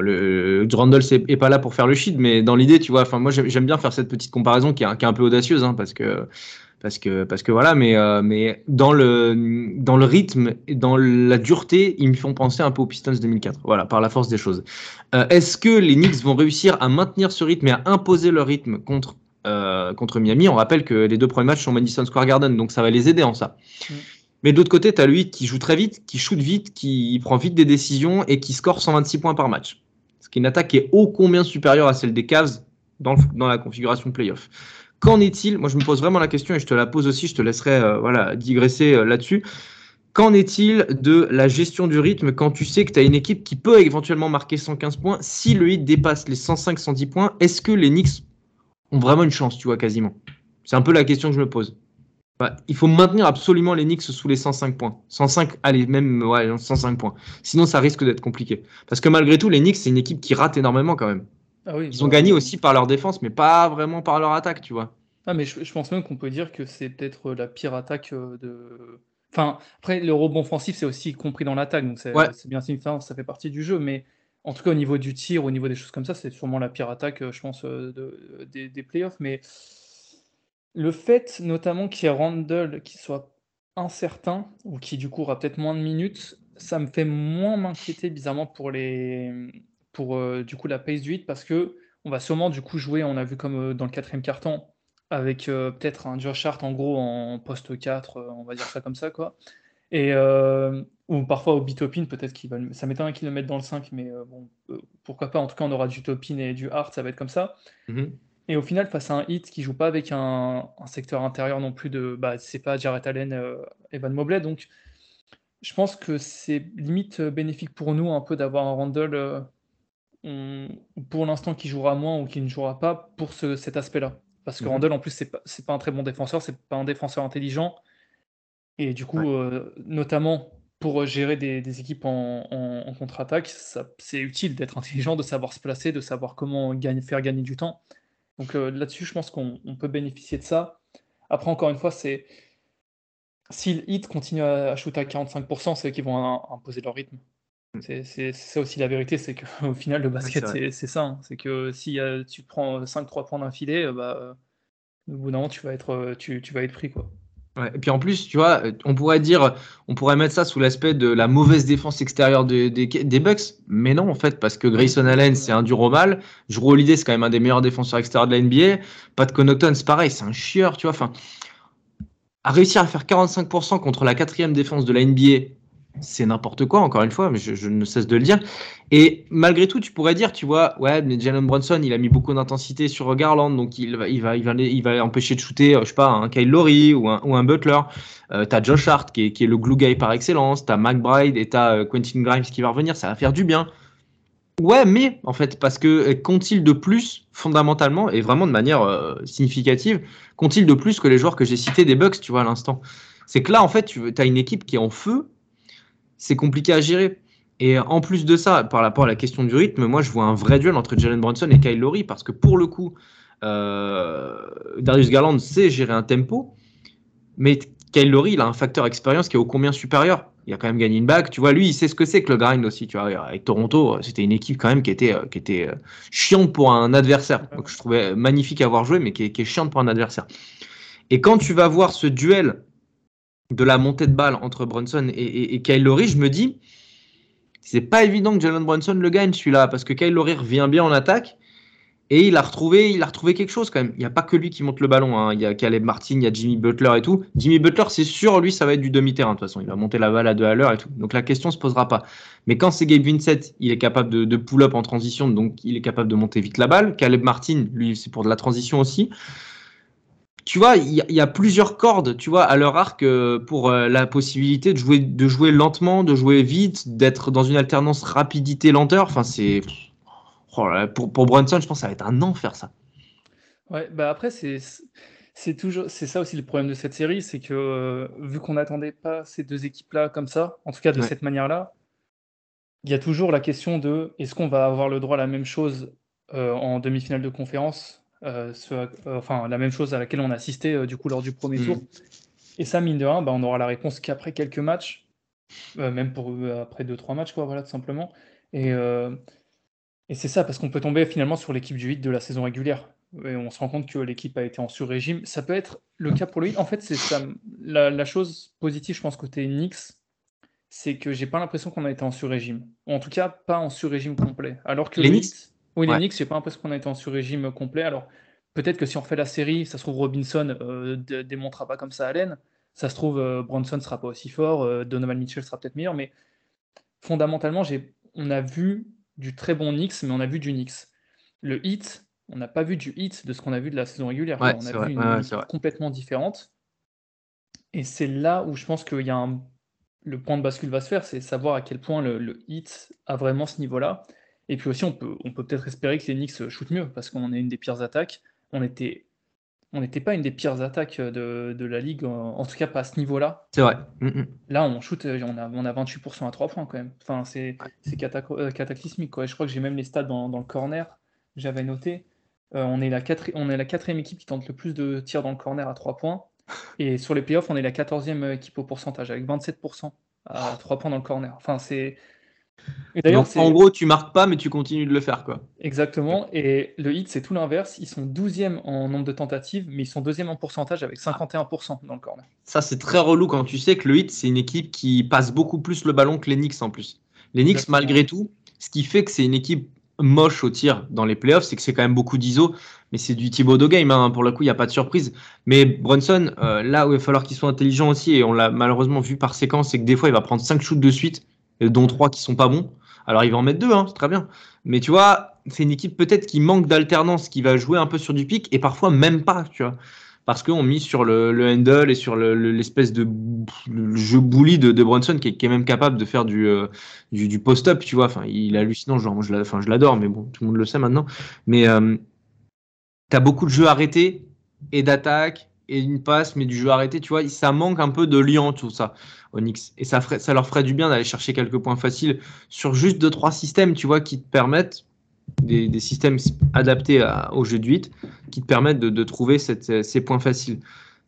le, Randall est, pas là pour faire le shit, mais dans l'idée, tu vois, moi j'aime bien faire cette petite comparaison qui est, qui est un peu audacieuse, hein, parce que parce que, parce que voilà, mais, euh, mais dans, le, dans le rythme et dans la dureté, ils me font penser un peu aux Pistons 2004. Voilà, par la force des choses. Euh, est-ce que les Knicks vont réussir à maintenir ce rythme et à imposer leur rythme contre, euh, contre Miami? On rappelle que les deux premiers matchs sont Madison Square Garden, donc ça va les aider en ça. Mm. Mais d'autre côté, tu as lui qui joue très vite, qui shoot vite, qui prend vite des décisions et qui score 126 points par match. Ce qui est une attaque qui est ô combien supérieure à celle des Cavs dans, dans la configuration playoff. Qu'en est-il? Moi, je me pose vraiment la question et je te la pose aussi. Je te laisserai euh, voilà, digresser euh, là-dessus. Qu'en est-il de la gestion du rythme quand tu sais que tu as une équipe qui peut éventuellement marquer 115 points Si le hit dépasse les 105-110 points, est-ce que les Knicks ont vraiment une chance, tu vois, quasiment? C'est un peu la question que je me pose. Bah, il faut maintenir absolument les Knicks sous les 105 points. 105, allez, même ouais, 105 points. Sinon, ça risque d'être compliqué. Parce que malgré tout, les Knicks, c'est une équipe qui rate énormément quand même. Ah Ils ont bah, gagné aussi par leur défense, mais pas vraiment par leur attaque, tu vois. Ah, mais je, pense même qu'on peut dire que c'est peut-être la pire attaque euh, de. Enfin, après, le rebond offensif, c'est aussi compris dans l'attaque, donc c'est bien signifiant, ça fait partie du jeu, mais en tout cas, au niveau du tir, au niveau des choses comme ça, c'est sûrement la pire attaque, euh, je pense, euh, de, des, des, playoffs. Mais le fait, notamment, qu'il y ait Randall qui soit incertain, ou qui du coup aura peut-être moins de minutes, ça me fait moins m'inquiéter bizarrement pour les pour du coup la pace du 8 parce que on va sûrement du coup jouer, on a vu comme dans le quatrième carton, avec euh, peut-être un Josh Hart en gros en poste 4, euh, on va dire ça comme ça quoi. Et euh, ou parfois au Bitopin, peut-être qu'il va ça m'étonnerait qu'il le mette dans le 5 mais bon pourquoi pas en tout cas on aura du Topin et du Hart, ça va être comme ça. Mm-hmm. Et au final face à un hit qui joue pas avec un, secteur intérieur non plus de bah c'est pas Jarrett Allen Evan Mobley donc je pense que c'est limite bénéfique pour nous un peu d'avoir un Randall pour l'instant qui jouera moins ou qui ne jouera pas pour ce, cet aspect-là. Parce que mmh Randall, en plus, c'est pas, pas un très bon défenseur, c'est pas un défenseur intelligent. Et du coup, euh, notamment pour gérer des, équipes en, contre-attaque, c'est utile d'être intelligent, de savoir se placer, de savoir comment faire gagner du temps. Donc euh, là-dessus, je pense qu'on peut bénéficier de ça. Après, encore une fois, c'est si le hit continue à, shooter à 45%, c'est qu'ils vont imposer leur rythme. Mmh. C'est ça aussi la vérité, c'est qu'au [LAUGHS] final, le basket, c'est ça. Hein. C'est que si tu prends 5-3 points d'un filet, euh, bah, euh, au bout d'un moment, tu vas être, euh, tu, vas être pris. Quoi. et puis en plus, tu vois, on pourrait dire, on pourrait mettre ça sous l'aspect de la mauvaise défense extérieure des, des, Bucks, mais non, en fait, parce que Grayson Allen, c'est un dur au mal. Drew Holiday, c'est quand même un des meilleurs défenseurs extérieurs de la NBA. Pat Connaughton, c'est pareil, c'est un chieur, tu vois. Enfin, à réussir à faire 45% contre la quatrième défense de la NBA c'est n'importe quoi, encore une fois, mais je, ne cesse de le dire. Et malgré tout, tu pourrais dire, tu vois, ouais, mais Jalen Brunson, il a mis beaucoup d'intensité sur Garland, donc il va, il va, il va, il va empêcher de shooter, euh, je sais pas, un Kyle Lowry ou un, Butler. Euh, t'as Josh Hart qui est, le glue guy par excellence, t'as McBride et t'as euh, Quentin Grimes qui va revenir, ça va faire du bien. Ouais, mais en fait, parce que euh, qu'ont-ils de plus, fondamentalement, et vraiment de manière significative, qu'ont-ils de plus que les joueurs que j'ai cités des Bucks, tu vois, à l'instant? C'est que là, en fait, tu as une équipe qui est en feu, c'est compliqué à gérer. Et en plus de ça, par rapport à la question du rythme, moi je vois un vrai duel entre Jalen Brunson et Kyle Lowry parce que pour le coup, euh, Darius Garland sait gérer un tempo, mais Kyle Lowry il a un facteur expérience qui est au combien supérieur. Il a quand même gagné une bague, tu vois. Lui, il sait ce que c'est que le grind aussi, tu vois. Avec Toronto, c'était une équipe quand même qui était, qui était euh, chiante pour un adversaire. Je trouvais magnifique à avoir joué, mais qui est chiante pour un adversaire. Et quand tu vas voir ce duel de la montée de balle entre Brunson et, Kyle Lowry, je me dis, c'est pas évident que Jalen Brunson le gagne celui-là, parce que Kyle Lowry revient bien en attaque. Et il a retrouvé, il a retrouvé quelque chose quand même. Il n'y a pas que lui qui monte le ballon. Hein. Il y a Caleb Martin, il y a Jimmy Butler et tout. Jimmy Butler, c'est sûr, lui, ça va être du demi-terrain de toute façon. Il va monter la balle à deux à l'heure et tout. Donc la question se posera pas. Mais quand c'est Gabe Vincent, il est capable de, de pull-up en transition, donc il est capable de monter vite la balle. Caleb Martin, lui, c'est pour de la transition aussi tu vois, il y, a plusieurs cordes, tu vois, à leur arc euh, pour euh, la possibilité de jouer, de jouer lentement, de jouer vite, d'être dans une alternance rapidité-lenteur. Enfin, c'est. Oh pour, pour Brunson, je pense que ça va être un enfer, ça. Ouais, bah après, c'est. C'est toujours, c'est ça aussi le problème de cette série, c'est que euh, vu qu'on n'attendait pas ces deux équipes-là comme ça, en tout cas de cette manière-là, il y a toujours la question de est-ce qu'on va avoir le droit à la même chose en demi-finale de conférence euh, euh, enfin la même chose à laquelle on a assisté euh, du coup lors du premier tour. Mm. Et ça, mine de rien, bah, on aura la réponse qu'après quelques matchs, même pour après 2-3 matchs, quoi, voilà, tout simplement. Et, et c'est ça, parce qu'on peut tomber finalement sur l'équipe du 8 de la saison régulière. et on se rend compte que l'équipe a été en sur-régime. Ça peut être le cas pour le Heat. En fait, c'est ça. La, la, chose positive, je pense, côté Knicks, c'est que j'ai pas l'impression qu'on a été en sur-régime. En tout cas, pas en sur-régime complet. Alors que les Knicks Oui, les ouais. Knicks, j'ai pas l'impression qu'on a été en sur-régime complet. Alors, peut-être que si on refait la série, ça se trouve, Robinson euh, démontrera pas comme ça Allen. Ça se trouve, euh, Bronson sera pas aussi fort. Euh, Donovan Mitchell sera peut-être meilleur. Mais fondamentalement, on a vu du très bon Knicks, mais on a vu du Knicks. Le Heat, on n'a pas vu du hit de ce qu'on a vu de la saison régulière. Ouais, on a vrai. vu une ouais, complètement différente. Et c'est là où je pense qu'il y a un... le point de bascule va se faire, c'est savoir à quel point le, le hit a vraiment ce niveau-là. Et puis aussi, on peut on peut peut-être espérer que les Knicks shootent mieux, parce qu'on est une des pires attaques. On était on n'était pas une des pires attaques de, de la ligue, en, en, tout cas pas à ce niveau-là. C'est vrai. Mm -hmm. Là, on shoot, on a, on a 28% à 3 points quand même. Enfin, c'est ouais. catac cataclysmique. Quoi. Je crois que j'ai même les stats dans, dans le corner, j'avais noté. Euh, on, est la on est la quatrième équipe qui tente le plus de tirs dans le corner à 3 points. Et sur les playoffs, on est la quatorzième équipe au pourcentage, avec 27% à 3 points dans le corner. Enfin, c'est. En gros, tu marques pas, mais tu continues de le faire. quoi. Exactement. Et le hit, c'est tout l'inverse. Ils sont 12e en nombre de tentatives, mais ils sont deuxième en pourcentage avec 51% dans le corner. Ça, c'est très relou quand tu sais que le hit, c'est une équipe qui passe beaucoup plus le ballon que les Knicks en plus. Les Knicks, Exactement. malgré tout, ce qui fait que c'est une équipe moche au tir dans les playoffs, c'est que c'est quand même beaucoup d'ISO, mais c'est du Thibodeau game, hein, pour le coup, il n'y a pas de surprise. Mais Brunson, euh, là où il va falloir qu'il soit intelligent aussi, et on l'a malheureusement vu par séquence, c'est que des fois, il va prendre 5 shoots de suite, dont 3 qui sont pas bons. Alors, il va en mettre 2, hein, c'est très bien. Mais tu vois, c'est une équipe peut-être qui manque d'alternance, qui va jouer un peu sur du pic, et parfois même pas, tu vois parce qu'on mise sur le, le, handle et sur l'espèce le, de jeu bully de, de Brunson qui est, même capable de faire du, euh, du, post-up, tu vois. Enfin, il est hallucinant, genre, je enfin, l'adore, mais bon, tout le monde le sait maintenant. Mais euh, tu as beaucoup de jeux arrêtés et d'attaque et une passe, mais du jeu arrêté, tu vois, ça manque un peu de liant, tout ça, Onyx. Et ça, leur ferait du bien d'aller chercher quelques points faciles sur juste deux trois systèmes, tu vois, qui te permettent des, systèmes adaptés au jeu de 8 qui te permettent de, trouver ces points faciles.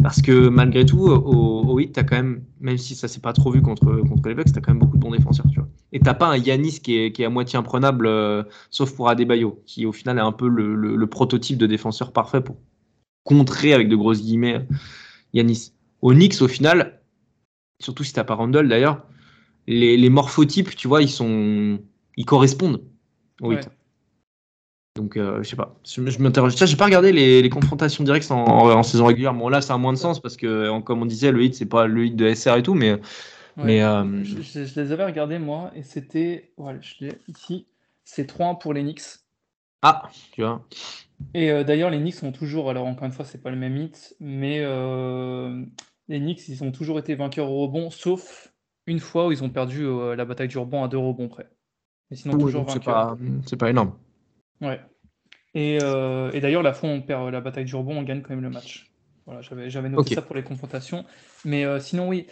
Parce que malgré tout, au, au 8, tu quand même, même si ça s'est pas trop vu contre, contre les Bucks, tu as quand même beaucoup de bons défenseurs. Tu vois. Et tu pas un Yanis qui est, à moitié imprenable, euh, sauf pour Adebayo, qui au final est un peu le, prototype de défenseur parfait pour contrer avec de grosses guillemets Yanis. Au Knicks, au final, surtout si tu pas Randall d'ailleurs, les, les morphotypes, tu vois, ils, sont, ils correspondent au 8. Ouais. Donc, euh, je sais pas. Je, je m'interroge. J'ai pas regardé les, les, confrontations directes en, en, en, saison régulière. Bon, là, ça a moins de sens parce que, comme on disait, le hit, c'est pas le hit de SR et tout, mais. Ouais, mais euh... je, je, je, les avais regardés, moi, et c'était. Voilà, je l'ai ici. C'est 3-1 pour les Knicks. Ah, tu vois. Et euh, d'ailleurs, les Knicks sont toujours. Alors, encore une fois, c'est pas le même hit, mais euh, les Knicks, ils ont toujours été vainqueurs au rebond, sauf une fois où ils ont perdu euh, la bataille du rebond à deux rebonds près. Mais sinon, oui, toujours vainqueurs. C'est pas, pas énorme. Ouais. Et, et d'ailleurs, la fois où on perd la bataille du rebond, on gagne quand même le match. Voilà, j'avais noté okay. ça pour les confrontations. Mais sinon, oui,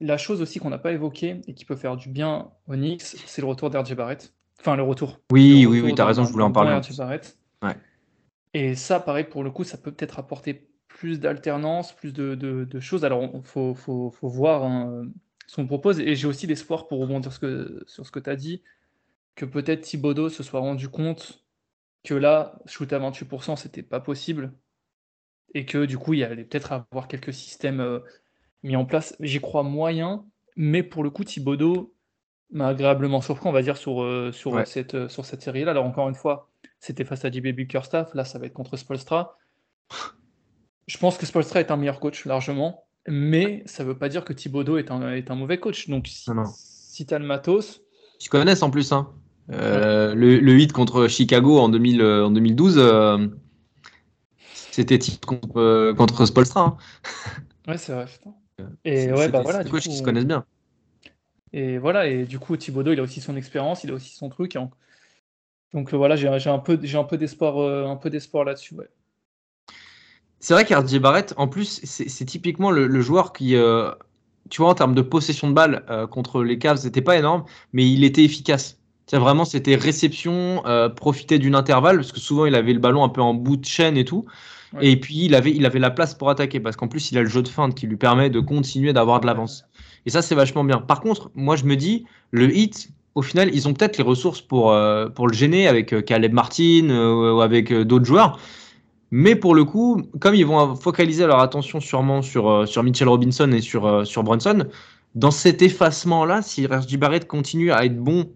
la chose aussi qu'on n'a pas évoquée et qui peut faire du bien au Knicks, c'est le retour d'RJ Barrett. Enfin, le retour. Oui, le retour oui, oui, t'as raison, je voulais en parler. Ouais. Et ça, pareil, pour le coup, ça peut peut-être apporter plus d'alternance, plus de, de, de, choses. Alors, il faut, faut, faut, voir hein, ce qu'on propose. Et j'ai aussi l'espoir, pour rebondir ce que, sur ce que tu as dit, que peut-être Thibodeau se soit rendu compte que là, shoot à 28%, c'était pas possible. Et que du coup, il y allait peut-être avoir quelques systèmes euh, mis en place. J'y crois moyen, mais pour le coup, Thibodeau m'a agréablement surpris, on va dire, sur, euh, sur, ouais. cette, euh, sur cette série-là. Alors, encore une fois, c'était face à JB Bickerstaff, là, ça va être contre Spolstra. Je pense que Spolstra est un meilleur coach, largement, mais ça veut pas dire que Thibodeau est un, est un mauvais coach. Donc, si, si tu as le matos. Tu connais en plus, hein euh, le, le, hit contre Chicago en, 2000, en 2012, euh, c'était contre, euh, contre Spolstra. Hein. Ouais, c'est vrai. Putain. Et ouais, bah voilà. Des coachs qui se connaissent bien. Et voilà, et du coup, Thibodeau, il a aussi son expérience, il a aussi son truc. En... Donc voilà, j'ai un peu, j'ai un peu d'espoir, un peu d'espoir là-dessus. Ouais. C'est vrai qu'RJ Barrett, en plus, c'est typiquement le, le, joueur qui, euh, tu vois, en termes de possession de balle euh, contre les Cavs, c'était pas énorme, mais il était efficace. C'est vraiment, c'était réception, euh, profiter d'une intervalle, parce que souvent il avait le ballon un peu en bout de chaîne et tout. Ouais. Et puis il avait, il avait la place pour attaquer, parce qu'en plus il a le jeu de feinte qui lui permet de continuer d'avoir de l'avance. Et ça, c'est vachement bien. Par contre, moi je me dis, le hit, au final, ils ont peut-être les ressources pour, euh, pour le gêner avec euh, Caleb Martin ou avec d'autres joueurs. Mais pour le coup, comme ils vont focaliser leur attention sûrement sur, euh, sur Mitchell Robinson et sur, euh, sur Brunson, dans cet effacement-là, si RJ Barrett continue à être bon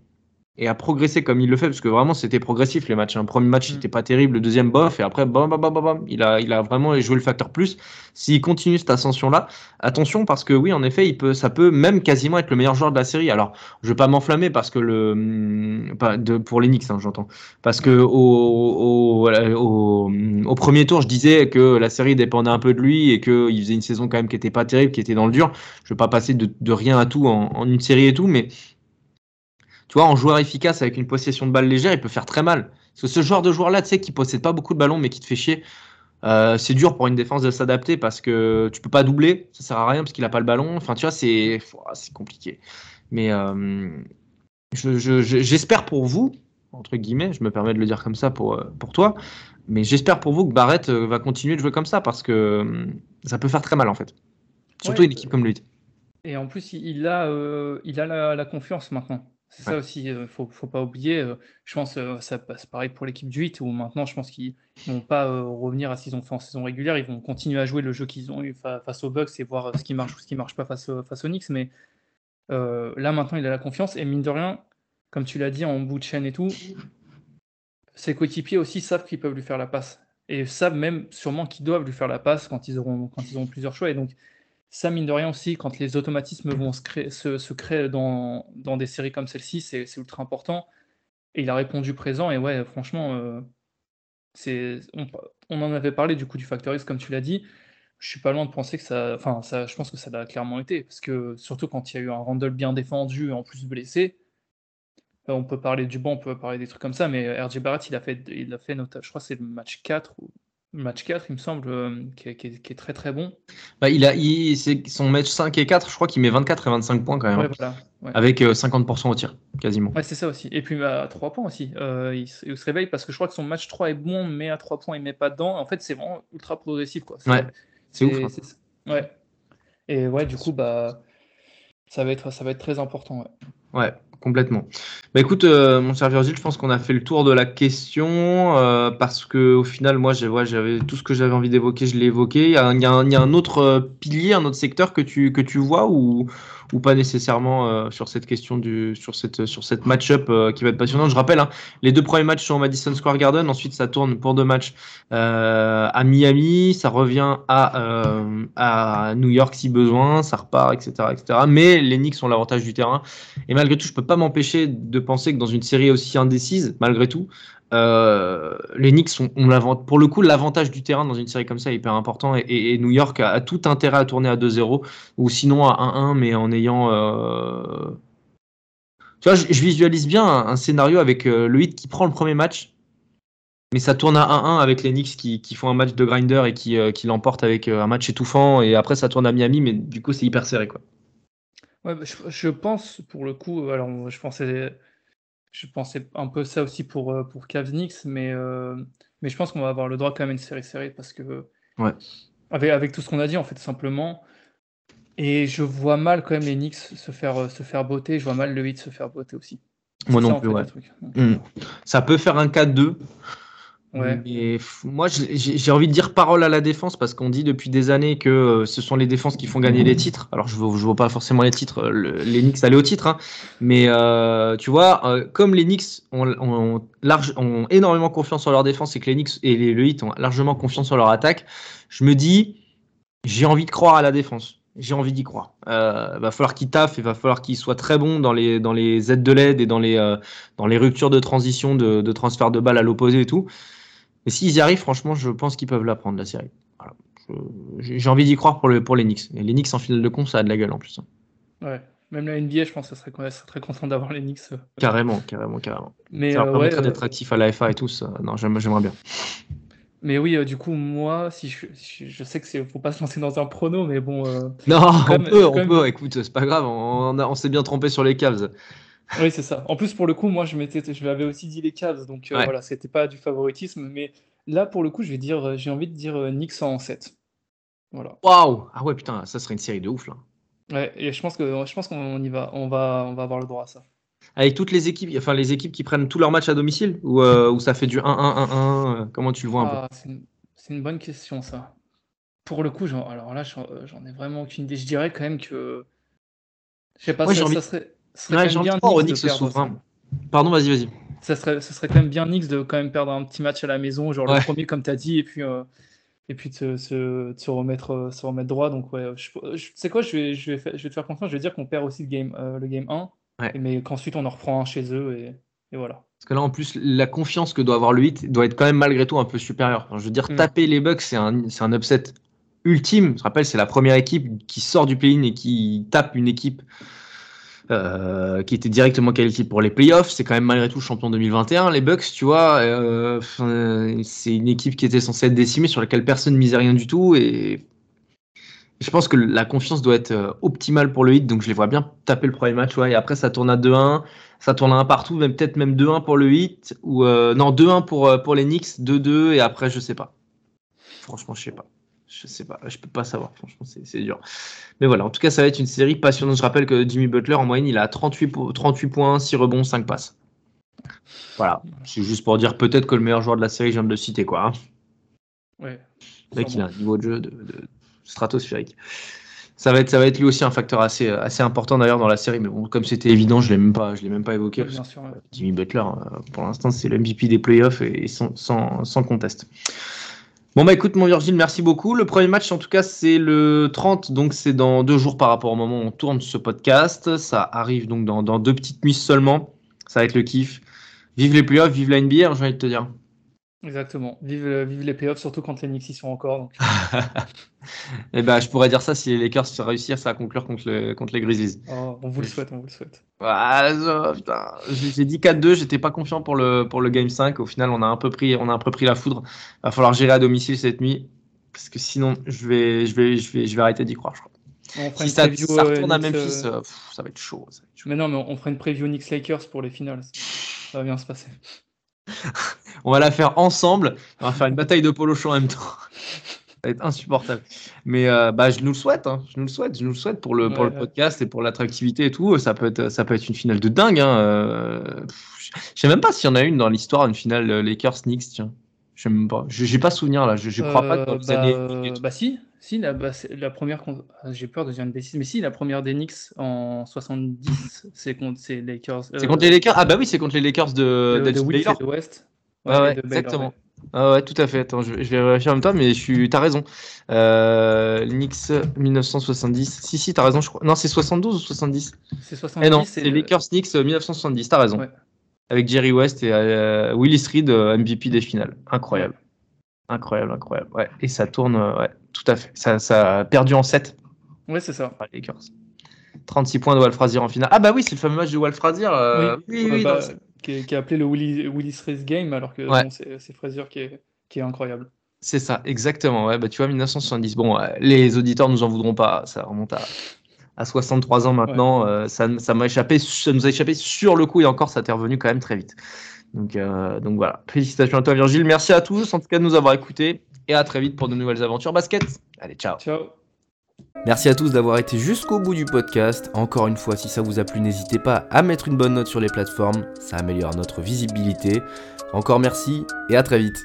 et à progresser comme il le fait, parce que vraiment c'était progressif les matchs. Un hein. premier match mm. n'était pas terrible, le deuxième bof, et après bam, bam, bam, bam, il a, il a vraiment joué le facteur plus. S'il continue cette ascension-là, attention parce que oui, en effet, il peut, ça peut même quasiment être le meilleur joueur de la série. Alors, je veux pas m'enflammer parce que le, mm, pas de, pour les Knicks, hein, j'entends, parce que au, au, au, au, premier tour, je disais que la série dépendait un peu de lui et qu'il faisait une saison quand même qui était pas terrible, qui était dans le dur. Je veux pas passer de, de rien à tout en, en une série et tout, mais tu vois, en joueur efficace avec une possession de balle légère, il peut faire très mal. Parce que ce genre de joueur-là, tu sais, qui possède pas beaucoup de ballons, mais qui te fait chier, euh, c'est dur pour une défense de s'adapter parce que tu peux pas doubler, ça sert à rien parce qu'il a pas le ballon. Enfin, tu vois, c'est c'est compliqué. Mais euh, j'espère pour vous, entre guillemets, je me permets de le dire comme ça pour, euh, pour toi, mais j'espère pour vous que Barrett va continuer de jouer comme ça parce que ça peut faire très mal en fait. Surtout une équipe comme lui. Et en plus, il a, il a la confiance maintenant. C'est ça aussi, il faut, faut pas oublier. je pense que ça passe pareil pour l'équipe du 8, où maintenant, je pense qu'ils vont pas revenir à ce qu'ils ont fait en saison régulière. Ils vont continuer à jouer le jeu qu'ils ont eu face aux Bucks et voir ce qui marche ou ce qui marche pas face, face aux Knicks. Mais là, maintenant, il a la confiance. Et mine de rien, comme tu l'as dit, en bout de chaîne et tout, ses coéquipiers aussi savent qu'ils peuvent lui faire la passe. Et savent même sûrement qu'ils doivent lui faire la passe quand ils auront, quand ils auront plusieurs choix. Et donc, ça, mine de rien aussi, quand les automatismes vont se créer, dans, des séries comme celle-ci, c'est ultra important. Et il a répondu présent. Et ouais, franchement, euh, on, en avait parlé du coup du Factor comme tu l'as dit. Je suis pas loin de penser que ça. Enfin, je pense que ça l'a clairement été. Parce que surtout quand il y a eu un Randall bien défendu, en plus blessé, euh, on peut parler du banc, on peut parler des trucs comme ça. Mais RJ Barrett, il a fait, il a fait je crois c'est le match 4 ou match 4, il me semble, euh, qui, est, très très bon. Bah, il a, il, son match 5 et 4, je crois qu'il met 24 et 25 points quand même. Hein. Avec 50% euh, au tir, quasiment. Ouais, c'est ça aussi. Et puis à 3 points aussi. Euh, il, se réveille parce que je crois que son match 3 est bon, mais à 3 points, il met pas dedans. En fait, c'est vraiment ultra progressif. Quoi. Ouais, c'est ouf. Hein. Ouais. Et ouais, du coup, bah, ça, va être, ça va être très important. Ouais. Complètement. Bah écoute, euh, mon cher Virgile, je pense qu'on a fait le tour de la question euh, parce que au final, moi, j'avais tout ce que j'avais envie d'évoquer, je l'ai évoqué. Il y, a, un autre euh, pilier, un autre secteur que tu, que tu vois ou, ou pas nécessairement euh, sur cette question du sur cette sur cette match-up qui va être passionnante. Je rappelle, hein, les deux premiers matchs sont au Madison Square Garden. Ensuite, ça tourne pour deux matchs à Miami. Ça revient à à New York si besoin. Ça repart, etc., etc. Mais les Knicks ont l'avantage du terrain. Et malgré tout, je peux pas m'empêcher de penser que dans une série aussi indécise, malgré tout, euh, les Knicks ont, pour le coup l'avantage du terrain dans une série comme ça est hyper important et, New York a, tout intérêt à tourner à 2-0 ou sinon à 1-1 mais en ayant euh, tu vois je, visualise bien un, scénario avec euh, le hit qui prend le premier match mais ça tourne à 1-1 avec les Knicks qui, font un match de grinder et qui, qui l'emportent avec un match étouffant et après ça tourne à Miami mais du coup c'est hyper serré quoi. Ouais, bah, je, je, pense pour le coup alors je pensais je pensais un peu ça aussi pour, euh, pour Cavs Knicks, mais, euh, mais je pense qu'on va avoir le droit quand même à une série serrée parce que. Ouais. Avec, avec tout ce qu'on a dit, en fait, simplement. Et je vois mal quand même les Knicks se faire, euh, se faire botter. Je vois mal le 8 se faire botter aussi. Moi non plus, ouais. Hmm. Ça peut faire un 4-2. Ouais. moi, j'ai envie de dire parole à la défense parce qu'on dit depuis des années que euh, ce sont les défenses qui font gagner les titres. Alors, je ne vois pas forcément les titres, les Knicks aller au titre, hein. mais euh, tu vois, euh, comme les Knicks ont, ont, énormément confiance en leur défense et que les Knicks et les, le Heat ont largement confiance en leur attaque, je me dis, j'ai envie de croire à la défense. J'ai envie d'y croire. Euh, va falloir qu'ils taffent et va falloir qu'ils soient très bons dans les, dans les aides de l'aide et dans les, dans les ruptures de transition, de, de transfert de balles à l'opposé et tout. Mais s'ils y arrivent, franchement, je pense qu'ils peuvent la prendre, la série. J'ai envie d'y croire pour, le, pour les Knicks. Et les Knicks en finale de con, ça a de la gueule en plus. Hein. Ouais, même la NBA, je pense que ça serait, très content d'avoir les Knicks. Euh. Carrément, carrément, carrément. Mais, ça leur euh, permettrait euh, d'être actif à la FA et tout. Ça. Non, j'aimerais bien. Mais oui, du coup, moi, si je, je sais que c'est faut pas se lancer dans un prono, mais bon. non, on peut, on peut. Écoute, c'est pas grave. On, on s'est bien trompé sur les Cavs. Oui, c'est ça. En plus, pour le coup, moi, je m'étais, je m'avais aussi dit les Cavs, donc euh, voilà, c'était pas du favoritisme, mais là, pour le coup, je vais dire, euh, j'ai envie de dire euh, Knicks en 7. Voilà. Waouh! Ah ouais, putain, ça serait une série de ouf là. Ouais, et je pense que je pense qu'on y va, on va, on va avoir le droit à ça. Avec toutes les équipes, enfin les équipes qui prennent tous leurs matchs à domicile ou, ou ça fait du 1-1-1-1 Comment tu le vois un peu? Ah, c'est une bonne question, ça. Pour le coup, j'en- alors là, j'en j'en ai vraiment aucune idée. Je dirais quand même que. Je sais pas, ça, envie- serait, ça serait Ouais, j'ai envie de croire ça. souverain. Pardon, vas-y, vas-y. Ça serait, ça serait quand même bien Knicks de quand même perdre un petit match à la maison, genre Ouais. le premier, comme tu as dit, et puis, euh, et puis de se, remettre, euh, se remettre droit. Donc, ouais, je, je- tu sais quoi, je vais, je, vais fa- je vais te faire confiance, je vais dire qu'on perd aussi le game, euh, le game 1, Ouais. mais qu'ensuite on en reprend un chez eux, et, et voilà. Parce que là, en plus, la confiance que doit avoir le 8 doit être quand même malgré tout un peu supérieure. Enfin, je veux dire, Mm. taper les Bucks, c'est un, un upset ultime. Je te rappelle, c'est la première équipe qui sort du play-in et qui tape une équipe euh, qui était directement qualifiée pour les playoffs. C'est quand même malgré tout champion 2021. Les Bucks, tu vois, euh, c'est une équipe qui était censée être décimée, sur laquelle personne ne misait rien du tout. Et je pense que la confiance doit être euh, optimale pour le hit, donc je les vois bien taper le premier match. Et après, ça tourne à 2-1, ça tourne à 1 partout, même peut-être même 2-1 pour le hit, ou non, 2-1 pour, pour les Knicks, 2-2, et après, je sais pas. Franchement, je sais pas. Je sais pas, je peux pas savoir, franchement, c'est dur. Mais voilà, en tout cas, ça va être une série passionnante. Je rappelle que Jimmy Butler, en moyenne, il a 38, po- 38 points, 6 rebonds, 5 passes. Voilà, c'est juste pour dire peut-être que le meilleur joueur de la série, je viens de le citer, quoi. hein. Ouais, Le mec, il a un niveau de jeu de, de stratosphérique. Ça va, être, ça va être lui aussi un facteur assez, assez important d'ailleurs dans la série, mais bon, comme c'était évident, je ne l'ai même pas, évoqué. Parce bien sûr. ouais. Jimmy Butler, euh, pour l'instant, c'est le MVP des playoffs et, et sans, sans, sans conteste. Bon bah écoute mon Virgile, merci beaucoup. Le premier match en tout cas c'est le 30, donc c'est dans deux jours par rapport au moment où on tourne ce podcast. Ça arrive donc dans, deux petites nuits seulement. Ça va être le kiff. Vive les playoffs, vive la NBA, j'ai envie de te dire. Exactement. Vive, vive les playoffs, surtout quand les Knicks y sont encore. donc. [LAUGHS] Et ben je pourrais dire ça si les Lakers réussissent à conclure contre, le- contre les Grizzlies. Oh, on vous le souhaite, on vous le souhaite. Ah. J'ai dit 4-2, j'étais pas confiant pour le, pour le Game 5. Au final, on a un peu pris, on a un peu pris la foudre. Va falloir gérer à domicile cette nuit. Parce que sinon, je vais, je vais, je vais, je vais arrêter d'y croire, je crois. Si ça, ça euh, retourne à Memphis, euh, euh, pff, ça va être chaud. ça va être chaud. Mais non, mais on fera une preview Knicks Lakers pour les finales. Ça va bien se passer. On va la faire ensemble. On va faire une bataille de polo chaud en même temps. Ça va être insupportable. Mais euh, bah, je nous le souhaite. hein. Je nous le souhaite. Je nous le souhaite pour le, pour le podcast et pour l'attractivité et tout. Ça peut être, ça peut être une finale de dingue. Hein. euh, Je sais même pas s'il y en a une dans l'histoire, une finale euh, Lakers-Knicks. Tiens. Je sais même pas. J'ai pas souvenir là. Je, je crois pas que dans Euh, les bah, années. euh, bah si, si la, bah, première. ah, J'ai peur de dire une bêtise, mais si la première des Knicks en 70, c'est contre c'est Lakers. C'est euh, contre les Lakers? Ah bah oui, c'est contre les Lakers de, de, de West. Ouais, Baylor, exactement. ouais. Ah ouais, tout à fait. Attends, je, je vais vérifier en même temps, mais suis. T'as raison. Euh, Knicks 1970. Si, si, t'as raison, je crois. Non, c'est 72 ou 70 C'est 70. Eh non, c'est Lakers Knicks euh, 1970. T'as raison. Ouais. Avec Jerry West et euh, Willis Reed, euh, MVP des finales. Incroyable. Incroyable, incroyable. Ouais. Et ça tourne, euh, ouais, tout à fait. Ça, ça a perdu en 7 Ouais, c'est ça. par les Lakers. 36 points de Walt Frazier en finale. Ah bah oui, c'est le fameux match de Walt Frazier. euh, oui, oui, Euh, bah, non, qui, est, qui est appelé le Willis, Willis Reese Game, alors que Ouais. bon, c'est Frazier qui est, qui est incroyable. C'est ça, exactement. Ouais, bah, tu vois, 1970. Bon, euh, les auditeurs nous en voudront pas. Ça remonte à, à 63 ans maintenant. Euh, ça ça m'a échappé, ça nous a échappé sur le coup et encore, ça t'est revenu quand même très vite. Donc, donc voilà. Félicitations à toi, Virgile. Merci à tous, en tout cas, de nous avoir écoutés. Et à très vite pour de nouvelles aventures basket. Allez, ciao. Ciao. Merci à tous d'avoir été jusqu'au bout du podcast. Encore une fois, si ça vous a plu, n'hésitez pas à mettre une bonne note sur les plateformes, ça améliore notre visibilité. Encore merci et à très vite.